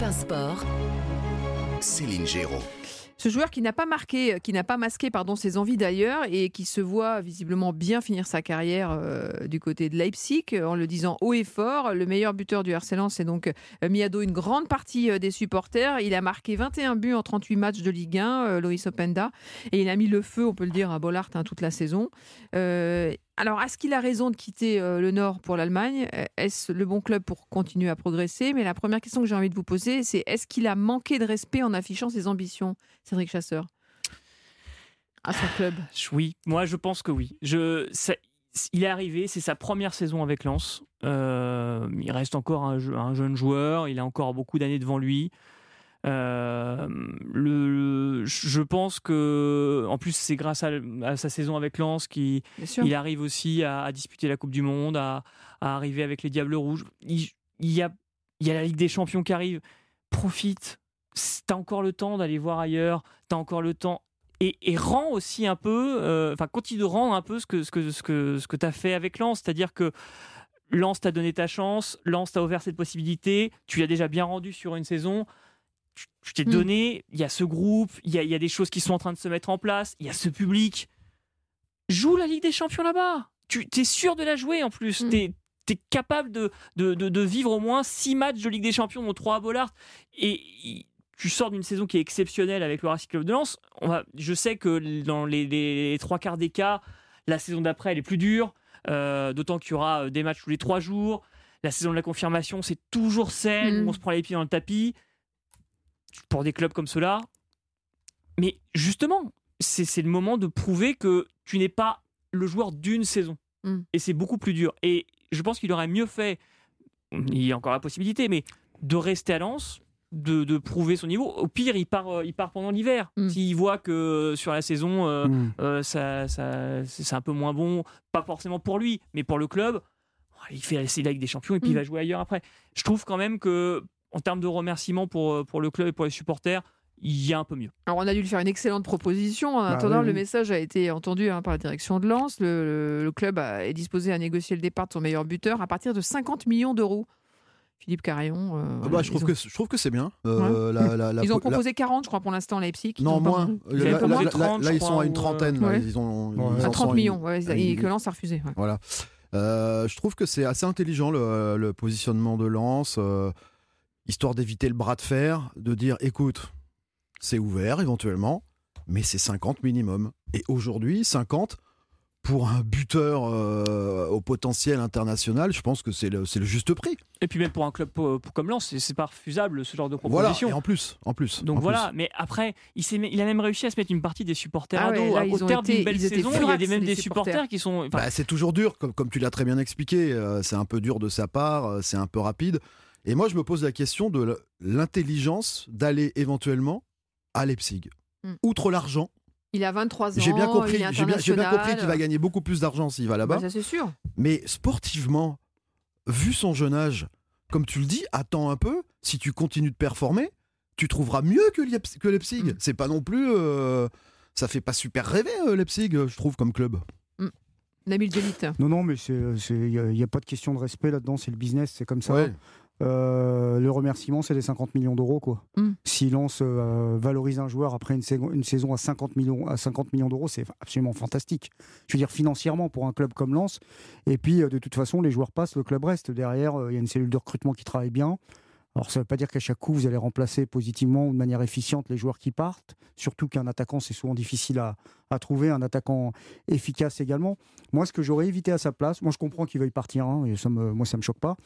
Europe 1 Sport, Céline Géraud. Ce joueur qui n'a pas marqué, qui n'a pas masqué pardon, ses envies d'ailleurs et qui se voit visiblement bien finir sa carrière euh, du côté de Leipzig en le disant haut et fort. Le meilleur buteur du RC Lens, donc euh, mis à dos une grande partie euh, des supporters. Il a marqué 21 buts en 38 matchs de Ligue 1, euh, Loïs Openda, et il a mis le feu, on peut le dire, à Bollard hein, toute la saison. Alors, est-ce qu'il a raison de quitter euh, le Nord pour l'Allemagne? Euh, Est-ce le bon club pour continuer à progresser? Mais la première question que j'ai envie de vous poser, c'est est-ce qu'il a manqué de respect en affichant ses ambitions, Cédric Chasseur? À son club Oui, moi je pense que oui. Je, il est arrivé, c'est sa première saison avec Lens. Euh, il reste encore un jeune joueur, il a encore beaucoup d'années devant lui. Euh, le, je pense que, en plus, c'est grâce à, à sa saison avec Lens qu'il il arrive aussi à, à disputer la Coupe du Monde, à, à arriver avec les Diables Rouges. Il, il y a, il y a la Ligue des Champions qui arrive. Profite. T'as encore le temps d'aller voir ailleurs. T'as encore le temps. Et, et rends aussi un peu, euh, enfin, continue de rendre un peu ce que, ce que, ce que, ce que tu as fait avec Lens. C'est-à-dire que Lens t'a donné ta chance, Lens t'a ouvert cette possibilité, tu l'as déjà bien rendu sur une saison. Je t'ai Mm. donné, il y a ce groupe, il y a, il y a des choses qui sont en train de se mettre en place, il y a ce public joue la Ligue des Champions là-bas. Tu es sûr de la jouer en plus. Mm. Tu es, capable de, de, de- de vivre au moins six matchs de Ligue des Champions, dont trois à Bollard. Et tu sors d'une saison qui est exceptionnelle avec le Racing Club de Lens. On va, je sais que dans les, les trois quarts des cas, la saison d'après, elle est plus dure. euh, D'autant qu'il y aura euh, des matchs tous les trois jours. La saison de la confirmation, c'est toujours celle Mm. où on se prend les pieds dans le tapis. Pour des clubs comme cela. Mais justement, c'est le moment de prouver que tu n'es pas le joueur d'une saison. Mm. Et c'est beaucoup plus dur. Et je pense qu'il aurait mieux fait, il y a encore la possibilité, mais de rester à Lens, de, de prouver son niveau. Au pire, il part, euh, il part pendant l'hiver. Mm. S'il voit que sur la saison, euh, Mm. euh, ça, ça- c'est c'est un peu moins bon, pas forcément pour lui, mais pour le club, il fait la Ligue des Champions et puis Mm. il va jouer ailleurs après. Je trouve quand même que, en termes de remerciements pour, euh, pour le club et pour les supporters, il y a un peu mieux. Alors, on a dû lui faire une excellente proposition. En Bah attendant, oui, le message a été entendu hein, par la direction de Lens. Le, le- le club a- est disposé à négocier le départ de son meilleur buteur à partir de 50 millions d'euros. Philippe Carillon. euh, Ah voilà, bah, je, trouve ont- que, je trouve que c'est bien. Euh, la- la- la- Ils ont la- proposé 40, je crois, pour l'instant, Leipzig. Ils Non, moins. Là, proposé là- là- 30, là, je ils sont à une trentaine. là. Ils ont, Ouais. ils À en 30 sont millions, une- ouais, une- et que Lens a refusé. ouais. Voilà. Euh, je trouve que c'est assez intelligent le, le positionnement de Lens, euh, histoire d'éviter le bras de fer, de dire écoute, c'est ouvert éventuellement, mais c'est 50 minimum. Et aujourd'hui, 50 pour un buteur euh, au potentiel international, je pense que c'est le, c'est le juste prix. Et puis même pour un club pour- pour- comme Lens, c'est- pas refusable ce genre de Voilà. proposition. Et en plus, en plus. Donc en voilà, mais après, il, a même réussi à se mettre une partie des supporters Ah à dos. ouais, Au terme d'une belle saison, il y a des, même des supporters. supporters qui sont. Bah, c'est toujours dur, comme, comme tu l'as très bien expliqué. euh, c'est un peu dur de sa part, euh, c'est un peu rapide. Et moi, je me pose la question de l'intelligence d'aller éventuellement à Leipzig. Hmm. Outre l'argent, Il a 23 ans. j'ai bien compris, j'ai bien, compris qu'il va gagner beaucoup plus d'argent s'il va là-bas. Bah, ça, c'est sûr. Mais sportivement, vu son jeune âge, comme tu le dis, attends un peu. Si tu continues de performer, tu trouveras mieux que, Leip- que Leipzig. Hmm. C'est pas non plus. euh, ça fait pas super rêver euh, Leipzig, je trouve, comme club. Nabil Djelit. Non, non, mais il n'y a, pas de question de respect là-dedans, c'est le business, c'est comme ça. Ouais. Euh, le remerciement, c'est les 50 millions d'euros. quoi. Mm. Si Lens euh, valorise un joueur après une, saison- une saison à 50 millions, à 50 millions d'euros, c'est absolument fantastique. Je veux dire, financièrement, pour un club comme Lens. Et puis, euh, de toute façon, les joueurs passent, le club reste. Derrière, il y a une cellule de recrutement qui travaille bien. Alors, ça ne veut pas dire qu'à chaque coup, vous allez remplacer positivement ou de manière efficiente les joueurs qui partent. Surtout qu'un attaquant, c'est souvent difficile à, à trouver, un attaquant efficace également. Moi, ce que j'aurais évité à sa place, moi je comprends qu'il veuille partir, hein, et ça me, moi ça me choque pas,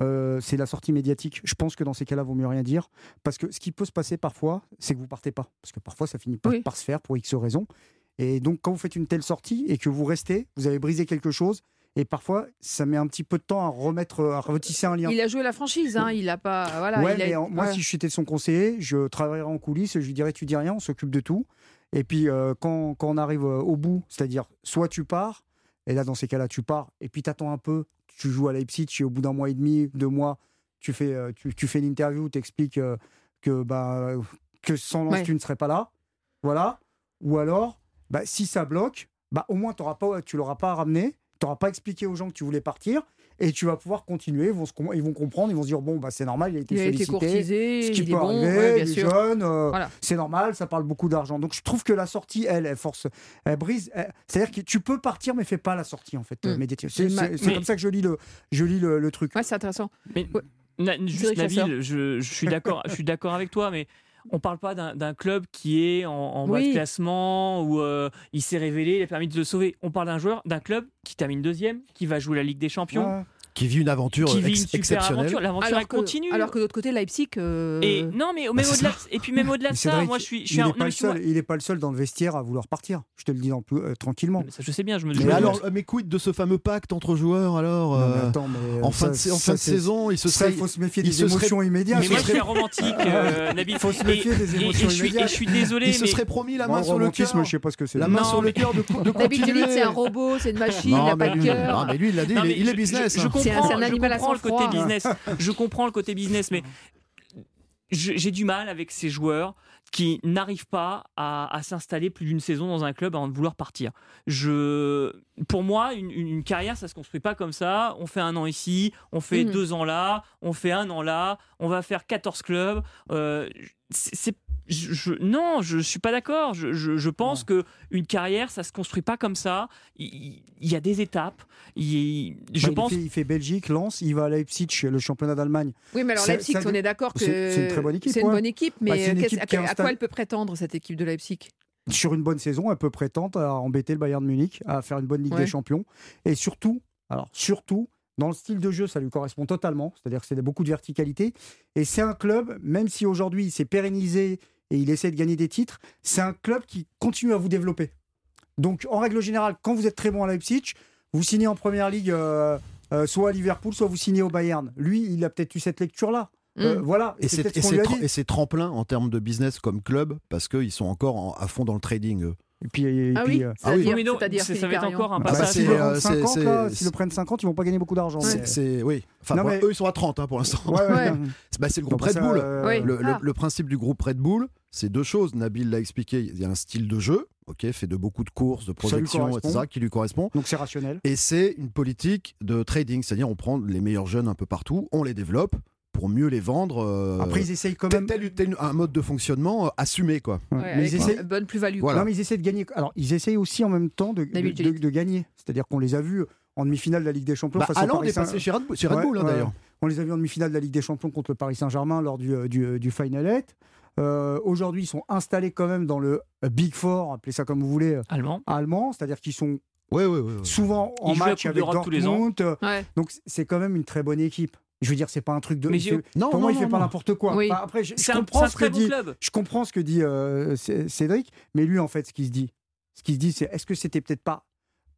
euh, c'est la sortie médiatique. Je pense que dans ces cas-là, vaut mieux rien dire, parce que ce qui peut se passer parfois, c'est que vous partez pas, parce que parfois ça finit par, Oui. par se faire pour X raisons. Et donc quand vous faites une telle sortie et que vous restez, vous avez brisé quelque chose, et parfois ça met un petit peu de temps à remettre, à retisser un lien. Il a joué la franchise, hein. il a pas. Voilà, ouais, il a- mais en- moi, ouais. si j'étais son conseiller, je travaillerais en coulisses, je lui dirais tu dis rien, on s'occupe de tout. Et puis euh, quand, quand on arrive euh, au bout, c'est-à-dire soit tu pars, et là dans ces cas-là tu pars, et puis tu attends un peu, tu joues à Leipzig, et au bout d'un mois et demi, deux mois, tu fais, euh, tu, tu fais l'interview, tu expliques que, bah, que sans Lens Ouais. tu ne serais pas là. Voilà. Ou alors, bah, si ça bloque, bah, au moins t'auras pas, tu l'auras pas ramené, pas expliqué aux gens que tu voulais partir. et tu vas pouvoir continuer. Ils vont, se com- ils vont comprendre, ils vont se dire bon, bah, c'est normal, il a été Il a été sollicité. courtisé, Ce qui il peut est bon, arriver, ouais, il bien est sûr. jeune, euh, Voilà. c'est normal, ça parle beaucoup d'argent. Donc je trouve que la sortie, elle, elle force, elle brise. C'est-à-dire que tu peux partir, mais fais pas la sortie en fait, Mm. euh, médiatique. C'est Mais- comme ça que je lis le, je lis le, le truc. Ouais, c'est intéressant. Mais, Ouais. Na- juste. Nabil, je, je suis d'accord, je suis d'accord avec toi, mais on parle pas d'un club qui est en, en bas Oui. de classement où euh, il s'est révélé, il a permis de le sauver. On parle d'un joueur, d'un club qui termine deuxième, qui va jouer la Ligue des Champions, Ouais. Qui vit une aventure qui vit ex- une super exceptionnelle. aventure. L'aventure Alors elle que, continue. alors que de l'autre côté, Leipzig. euh, Et non, mais même Bah, au-delà, de- et puis même au-delà de Mais ça, moi je suis, je suis il un- n'est pas, mais le vois- seul- il est pas le seul dans le vestiaire à vouloir partir. Je te le dis en plus, euh, tranquillement. Mais ça, je sais bien, je me Mais me- alors, mais quid de ce fameux pacte entre joueurs alors Non, mais euh, attends, mais, euh, En fin de, en fin saison, il se ça, serait. il faut se méfier il des émotions immédiates. Mais moi je suis romantique, Nabil. faut se méfier des émotions immédiates. je suis désolé, il se mais serait promis la main sur le cœur. je sais pas ce que c'est. La main sur le mais- cœur de, David c'est un robot, c'est une machine, il n'a mais pas de lui, non, cœur. mais lui, il l'a dit, il, est, mais il business. Je, je comprends, C'est un- un je animal à comprends le côté sang-froid. business. Je comprends le côté business, mais je- j'ai du mal avec ces joueurs qui n'arrivent pas à, à s'installer plus d'une saison dans un club avant de vouloir partir. Je, pour moi, une, une- une carrière, ça se construit pas comme ça. On fait un an ici, on fait Mhm. deux ans là, on fait un an là, on va faire 14 clubs. Euh, c'est je, je- non, je suis pas d'accord. Je, je- je pense que une carrière, ça se construit pas comme ça. Il, il y a des étapes. Il- je Bah, il pense. fait, il fait Belgique, Lens, il va à Leipzig, le championnat d'Allemagne. Oui, mais alors Leipzig, on est d'accord que c'est- une très bonne équipe, C'est une ouais. bonne équipe, mais Bah, une qu'est-ce- équipe à quoi installée- elle peut prétendre cette équipe de Leipzig? Sur une bonne saison, elle peut prétendre à embêter le Bayern de Munich, à faire une bonne Ligue Ouais. des Champions. Et surtout, alors surtout, dans le style de jeu, ça lui correspond totalement. C'est-à-dire que c'est beaucoup de verticalité. Et c'est un club, même si aujourd'hui il s'est pérennisé et il essaie de gagner des titres, c'est un club qui continue à vous développer. Donc, en règle générale, quand vous êtes très bon à Leipzig, vous signez en première ligue, euh, euh, soit à Liverpool, soit vous signez au Bayern. Lui, il a peut-être eu cette lecture-là. Euh, Mm. voilà. Et c'est c'est peut-être et ce qu'on c'est lui a tre- dit. et c'est tremplin en termes de business comme club parce qu'ils sont encore en- à fond dans le trading. eux. Et puis, et Ah puis, oui, euh, Ah oui. c'est-à-dire mais non, ça, ça va être encore un bah, bah, passage. s'ils c'est, le euh, vendent 50, c'est- là, c'est- s'ils le prennent 50, ils vont pas gagner beaucoup d'argent. C'est- mais- c'est- oui. Enfin, Non, bon, mais- eux, ils sont à 30 hein, pour l'instant. Ouais, ouais, Ouais. ouais. C'est- bah, c'est le groupe bah, Red Bull. euh, Oui. Le, le- Ah. le principe du groupe Red Bull, c'est deux choses. Nabil l'a expliqué. Il y a un style de jeu, ok, fait de beaucoup de courses, de projections, etc., qui lui correspond. Donc c'est rationnel. Et c'est une politique de trading, c'est-à-dire on prend les meilleurs jeunes un peu partout, on les développe pour mieux les vendre. euh, Après, ils essayent quand même. tel- tel un mode de fonctionnement euh, assumé, quoi. Ouais. Mais ils bonne plus-value. Voilà. Non, mais ils essayent de gagner. Alors, ils essayent aussi en même temps de, de, gagner. C'est-à-dire qu'on les a vus en demi-finale de la Ligue des Champions Bah, face Haaland Paris est Saint- passé chez Red Bull, Ouais, hein, ouais. d'ailleurs. On les a vus en demi-finale de la Ligue des Champions contre le Paris Saint-Germain lors du, euh, du, du Final Eight. Euh, Aujourd'hui, ils sont installés quand même dans le Big Four, appelez ça comme vous voulez, Allemand. allemand. C'est-à-dire qu'ils sont Ouais, ouais, ouais, ouais. souvent en Ils match avec d'Europe tous les ans. Dortmund. Ouais. Donc c'est quand même une très bonne équipe. Je veux dire, c'est pas un truc de. Mais fait- Non, pour non, moi, il non, fait pas n'importe quoi. Oui. Enfin, après, je, je C'est un, comprends un ce que dit. club. Je comprends ce que dit euh, Cédric, mais lui, en fait, ce qu'il se dit, ce qu'il se dit, c'est est-ce que c'était peut-être pas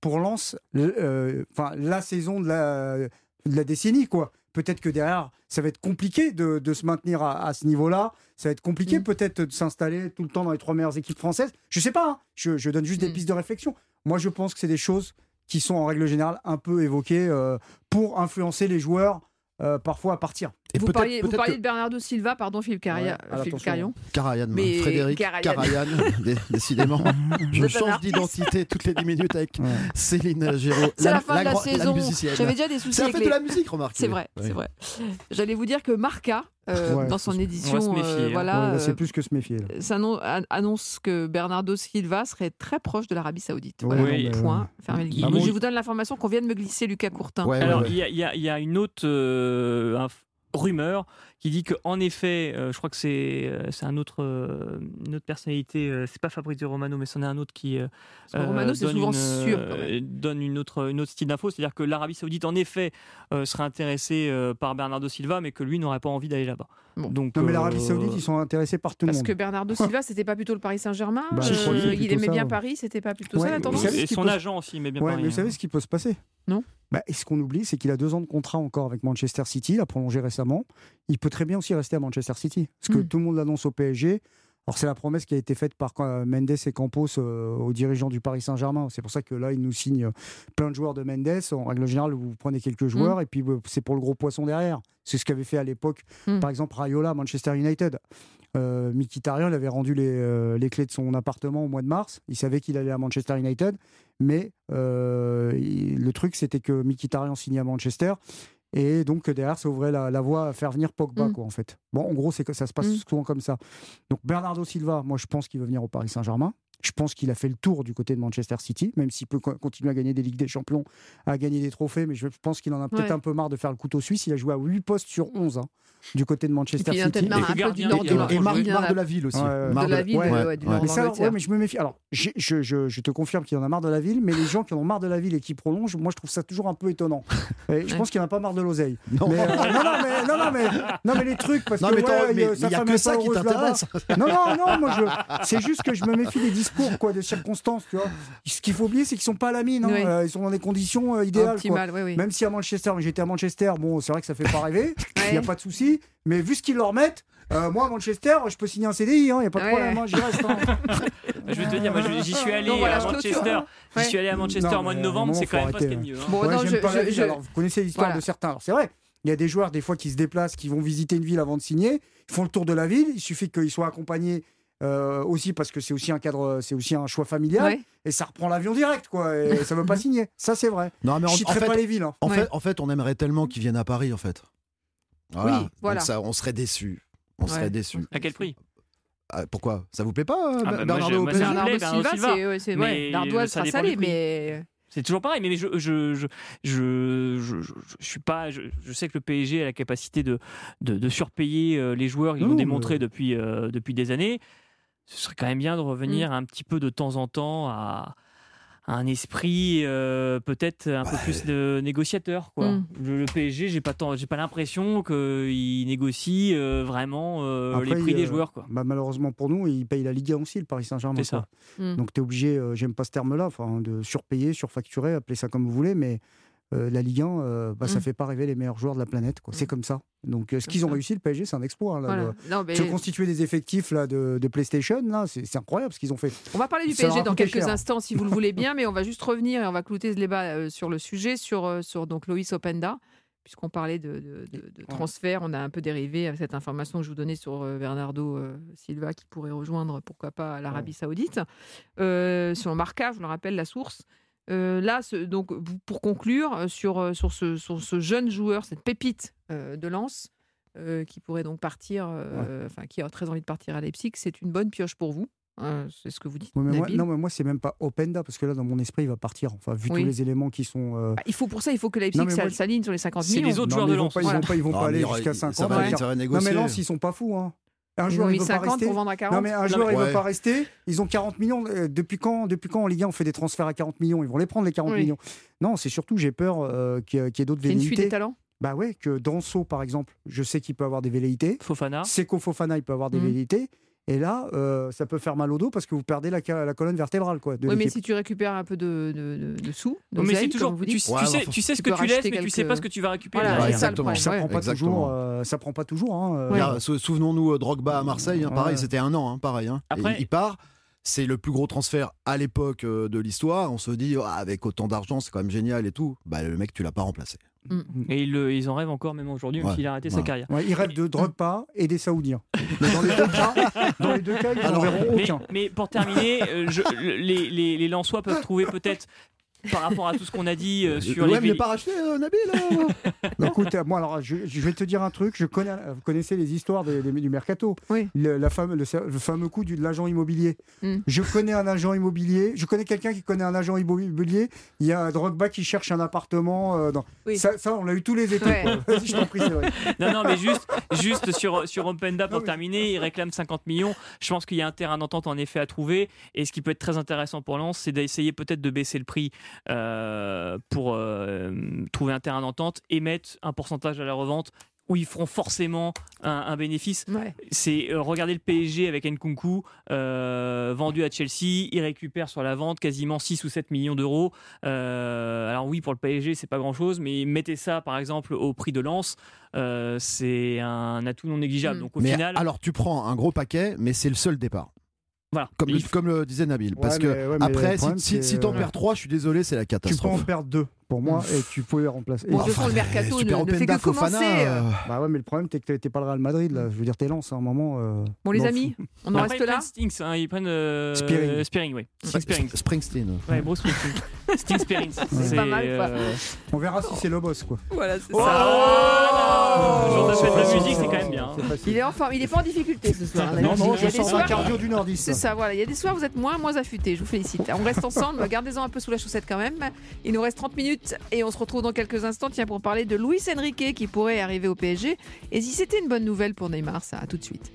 pour Lens, le- euh, enfin la saison de la, de la décennie, quoi. Peut-être que derrière, ça va être compliqué de, de se maintenir à, à ce niveau-là. Ça va être compliqué Mm. peut-être de s'installer tout le temps dans les trois meilleures équipes françaises. Je sais pas. hein. Je, je donne juste des Mm. pistes de réflexion. Moi, je pense que c'est des choses qui sont en règle générale un peu évoquées euh, pour influencer les joueurs euh, parfois à partir. Et Vous parliez, vous peut-être parliez que de Bernardo Silva, pardon Philippe, Caria, Ouais, Philippe Carion. Karajan, Mais Frédéric dé- décidément. Je change d'identité toutes les 10 minutes avec Ouais. Céline Géraud. C'est la, fin de la saison. musicienne. J'avais déjà des soucis C'est la fête les... de la musique, remarque. C'est vrai, c'est vrai. J'allais vous dire que Marca, euh, Ouais, dans son édition, se méfier, euh, hein. voilà, Ouais, là, c'est euh, plus que se méfier. là. an- annonce que Bernardo Silva serait très proche de l'Arabie Saoudite. Ouais, Voilà, mais, point. euh, Ah bon Je vous donne l'information qu'on vient de me glisser Lucas Courtin. Ouais, Alors, ouais, il y, a- y y une autre, euh, inf- rumeur qui dit qu'en effet, euh, je crois que c'est euh, c'est un autre, euh, une autre personnalité, euh, c'est pas Fabrizio Romano, mais c'en est un autre qui euh, Parce que Romano, c'est donne souvent une, sûr. quand même. donne une autre, une autre style d'info, c'est-à-dire que l'Arabie Saoudite, en effet, euh, serait intéressée euh, par Bernardo Silva, mais que lui n'aurait pas envie d'aller là-bas. Bon. Donc, Non, mais euh, l'Arabie Saoudite, ils sont intéressés par tout le Parce monde. que Bernardo Silva, c'était pas plutôt le Paris Saint-Germain Bah, Euh, que Il aimait ça, bien ouais. Paris, c'était pas plutôt Ouais, ça la tendance et son peut- agent aussi, mais bien Ouais, Paris, mais vous hein. savez ce qui peut se passer? Non. Bah, et ce qu'on oublie, c'est qu'il a deux ans de contrat encore avec Manchester City, il a prolongé récemment. Il peut très bien aussi rester à Manchester City, parce que Mm. tout le monde l'annonce au PSG. Alors c'est la promesse qui a été faite par euh, Mendes et Campos euh, aux dirigeants du Paris Saint-Germain. C'est pour ça que là, ils nous signent plein de joueurs de Mendes. En règle générale, vous prenez quelques joueurs et puis euh, c'est pour le gros poisson derrière. C'est ce qu'avait fait à l'époque, Mm. par exemple, Rayola, à Manchester United. Euh, Mkhitaryan il avait rendu les, euh, les clés de son appartement au mois de mars. Il savait qu'il allait à Manchester United. Mais euh, le truc, c'était que Mkhitaryan signait à Manchester. Et donc derrière, ça ouvrait la, la voie à faire venir Pogba, Mm. quoi, en fait. Bon, en gros, c'est que ça se passe Mm. souvent comme ça. Donc Bernardo Silva, moi, je pense qu'il veut venir au Paris Saint-Germain. Je pense qu'il a fait le tour du côté de Manchester City, même s'il peut co- continuer à gagner des Ligues des Champions, à gagner des trophées, mais je pense qu'il en a peut-être Ouais. un peu marre de faire le couteau suisse. Il a joué à 8 postes sur 11 hein, du côté de Et Manchester a City. peut-être marre Et Et marre, de la ville aussi. Marre de la ville, ouais, ouais, ouais, du Mais ça, ouais, mais je me méfie. Alors, je, je- je te confirme qu'il en a marre de la ville, mais les gens qui en ont marre de la ville et qui prolongent, moi, je trouve ça toujours un peu étonnant. Et je pense qu'il en a pas marre de l'oseille. Non. Mais, euh, non, non, mais, non, non, mais, non, mais les trucs, parce Non, que mais- il- mais sa il y a que ça qui t'intéresse. Non, non, non, moi, je, c'est juste que je me méfie des discours, quoi, des circonstances, tu vois. Ce qu'il faut oublier, c'est qu'ils sont pas à la mine, hein. Oui. Euh, ils sont dans des conditions euh, idéales, quoi. Optimal, oui, oui. Même si à Manchester, j'étais à Manchester, bon, c'est vrai que ça fait pas rêver, il Ouais. n'y a pas de souci, mais vu ce qu'ils leur mettent, euh, moi à Manchester, je peux signer un CDI, il n'y a pas de Ouais. problème, hein, j'y reste. hein. Je vais te dire, moi je- j'y suis allé voilà, à. Manchester. J'y suis allé à Manchester Non, mois de novembre, c'est quand même pas ce arrêter, qu'il y a de mieux. hein. Bon, Ouais, non, j'aime je- pas je- je- alors, vous connaissez l'histoire Voilà. de certains. C'est vrai, il y a des joueurs des fois qui se déplacent, qui vont visiter une ville avant de signer, ils font le tour de la ville, il suffit qu'ils soient accompagnés euh, aussi parce que c'est aussi un cadre, c'est aussi un choix familial, Ouais. et ça reprend l'avion direct, quoi, et ça veut pas signer. Ça c'est vrai. Non, mais Je en fait, pas les villes. hein. en, Ouais. fait, en fait, on aimerait tellement qu'ils viennent à Paris, en fait. Voilà. Oui, voilà. Donc ça, on serait déçus. On Ouais. serait déçus. À quel prix? Ah, pourquoi? Ça vous plaît pas, euh, Ah, bah, moi, Bernardo je- moi, Silva, c'est ouais, l'ardoise sera salée, mais C'est toujours pareil, mais je je, je, je, je, je- je suis pas. Je, je sais que le PSG a la capacité de, de, de surpayer euh, les joueurs. Ils l'ont mais- démontré depuis, euh, depuis des années. Ce serait quand même bien de revenir un petit peu de temps en temps à, un esprit euh, peut-être un peu plus de négociateur. Quoi. Mm. Le, le PSG, j'ai pas tant- j'ai pas l'impression qu'il négocie euh, vraiment euh, Après, les prix des joueurs. Quoi. Bah, malheureusement pour nous, ils payent la Ligue 1 aussi, le Paris Saint-Germain. C'est ça. quoi. Mm. Donc tu es obligé, euh, j'aime pas ce terme-là, enfin, de surpayer, surfacturer, appelez ça comme vous voulez, mais euh, la Ligue 1, euh, bah, ça Mm. fait pas rêver les meilleurs joueurs de la planète. quoi. C'est Mm. comme ça. Donc euh, ce qu'ils ont réussi, le PSG, c'est un exploit. hein, là, voilà. de- Non, mais Se constituer des effectifs là, de, de PlayStation, là, c'est c'est incroyable ce qu'ils ont fait. on va parler du Ça PSG dans quelques cher. instants, si vous le voulez bien, mais on va juste revenir et on va clouter ce débat euh, sur le sujet, sur, sur donc Loïs Openda. Puisqu'on parlait de, de- de- de transfert, on a un peu dérivé à cette information que je vous donnais sur Bernardo Silva qui pourrait rejoindre, pourquoi pas, l'Arabie Saoudite. Euh, selon Marca, je le rappelle, la source. Euh, là, ce- donc, pour conclure, euh, sur, euh, sur, ce, sur ce jeune joueur, cette pépite euh, de Lens, euh, qui pourrait donc partir, euh, enfin, qui a très envie de partir à Leipzig, c'est une bonne pioche pour vous. hein, c'est ce que vous dites. Ouais, mais moi, non, mais moi, c'est même pas Openda, parce que là, dans mon esprit, il va partir. Enfin, vu Oui. tous les éléments qui sont. euh, Bah, il faut pour ça, il faut que Leipzig s'aligne sur les 50 C'est millions. les autres non, joueurs de ils vont Lens. pas, ils vont pas, ils vont Non, pas aller jusqu'à il- 50. ça va, Ouais. ça va Non, négocier. mais Lens, ils sont pas fous. Hein. Un Ils joueur, ont il mis veut pas 50 rester. pour vendre à 40. Non, mais un Non, joueur, mais- il veut Ouais. pas rester. Ils ont 40 millions. Euh, Depuis quand, depuis quand en Ligue 1 on fait des transferts à 40 millions? Ils vont les prendre, les 40 Oui. millions. Non, c'est surtout, j'ai peur euh, qu'il y ait d'autres C'est une fuite des talents? Bah ouais, que Danso, par exemple, je sais qu'il peut avoir des velléités. Fofana. Seko Fofana, il peut avoir des Mhm. velléités. Et là, euh, ça peut faire mal au dos parce que vous perdez la, colonne vertébrale quoi, de Oui, mais si tu récupères un peu de, de, de- de sous, Non, mais c'est toujours. comme vous Tu, dites. tu Ouais, sais, tu sais ce tu que tu laisses, mais racheter tu sais pas ce que tu vas récupérer. Voilà, Ouais, ça ouais. prend pas Exactement. toujours. euh, ça prend pas toujours. hein, euh, Souvenons-nous Drogba à Marseille, hein, pareil, Ouais. c'était un an, hein, pareil. hein. Après- Et il part. C'est le plus gros transfert à l'époque de l'histoire. On se dit, Ah, avec autant d'argent, c'est quand même génial et tout. Bah, le mec, tu l'as pas remplacé. Et ils, le- ils en rêvent encore même aujourd'hui, même Ouais, s'il a arrêté sa carrière. Ouais, ils rêvent de Drogba et des Saoudiens. Mais dans les deux cas, dans les deux cas ils n'en verront Mais, aucun. mais pour terminer, euh, je- les, les, les Lensois peuvent trouver peut-être, par rapport à tout ce qu'on a dit euh, sur le les n'est pas racheté, euh, Nabil euh Écoute, euh, moi alors, je, je vais te dire un truc. Je connais, vous connaissez les histoires des- des- du mercato. Oui. Le, la fame- le, le fameux coup du, de l'agent immobilier. Mm. Je connais un agent immobilier. Je connais quelqu'un qui connaît un agent immobilier. Il y a un Drogba qui cherche un appartement. euh, dans... Oui. ça, ça, on l'a eu tous les étés. Ouais. quoi. Vas-y, je t'en prie, c'est vrai. Non, non, mais juste, juste sur, sur Openda pour Non, mais- terminer, il réclame 50 millions. Je pense qu'il y a un terrain d'entente en effet à trouver. Et ce qui peut être très intéressant pour Lens, c'est d'essayer peut-être de baisser le prix euh, pour euh, trouver un terrain d'entente et mettre un pourcentage à la revente où ils feront forcément un, un bénéfice. Ouais. C'est euh, regarder le PSG avec Nkunku euh, vendu à Chelsea, il récupère sur la vente quasiment 6 ou 7 millions d'euros. Euh, alors oui, pour le PSG, c'est pas grand-chose, mais mettez ça par exemple au prix de Lens, euh, c'est un atout non négligeable. Mm. Donc au Mais final, alors, tu prends un gros paquet, mais c'est le seul départ. Voilà. Comme, le, faut- comme le disait Nabil. Parce Ouais, que mais- ouais, mais après, si, si, si t'en ouais. perds trois, je suis désolé, c'est la Tu peux en catastrophe. perdre deux. Pour moi, et tu pouvais remplacer. Bon, Et- de façon, le mercato ne, ne fait que commencer. Fofana, euh. euh, Bah ouais, mais le problème, c'est que t'es pas le Real Madrid, là. Je veux dire, t'es lance à un moment. euh, Bon, les non, amis, on en reste ils là prennent Stinks, hein, ils prennent euh, Spearing. Spearing, oui. Sting Spearing. Springsteen. Ouais, Bruce Springsteen. Sting Spearing. C'est pas mal, quoi. euh, On verra si c'est le boss, quoi. Voilà, c'est Oh ça. Le jour de C'est fête de la musique, c'est quand même bien. Facile. Il est en forme, il est pas en difficulté ce soir. Non, non, je sens un cardio du nordiste. C'est ça, voilà. Il y a des soirs, vous êtes moins, moins affûtés. Je vous félicite. On reste ensemble. Gardez-en un peu sous la chaussette quand même. Il nous reste 30 et on se retrouve dans quelques instants. Tiens, pour parler de Luis Enrique qui pourrait arriver au PSG. Et si c'était une bonne nouvelle pour Neymar, ça, à tout de suite.